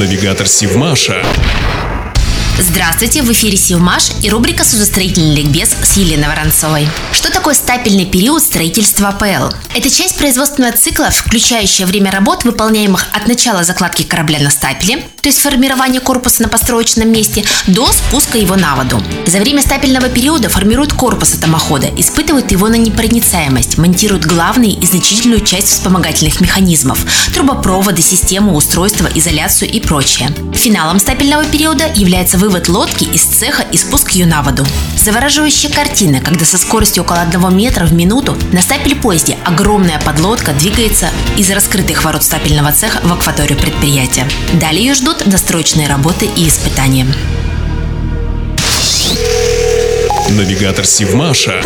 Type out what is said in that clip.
Навигатор Сивмаша. Здравствуйте, в эфире Севмаш и рубрика «Судостроительный ликбез» с Еленой Воронцовой. Что такое стапельный период строительства АПЛ? Это часть производственного цикла, включающая время работ, выполняемых от начала закладки корабля на стапеле, то есть формирования корпуса на построечном месте, до спуска его на воду. За время стапельного периода формируют корпус атомохода, испытывают его на непроницаемость, монтируют главную и значительную часть вспомогательных механизмов – трубопроводы, систему, устройства, изоляцию и прочее. Финалом стапельного периода является вывод вывод лодки из цеха и спуск ее на воду. Завораживающая картина, когда со скоростью около 1 метра в минуту на стапель поезде огромная подлодка двигается из раскрытых ворот стапельного цеха в акваторию предприятия. Далее ее ждут достроечные работы и испытания. Навигатор Сивмаша.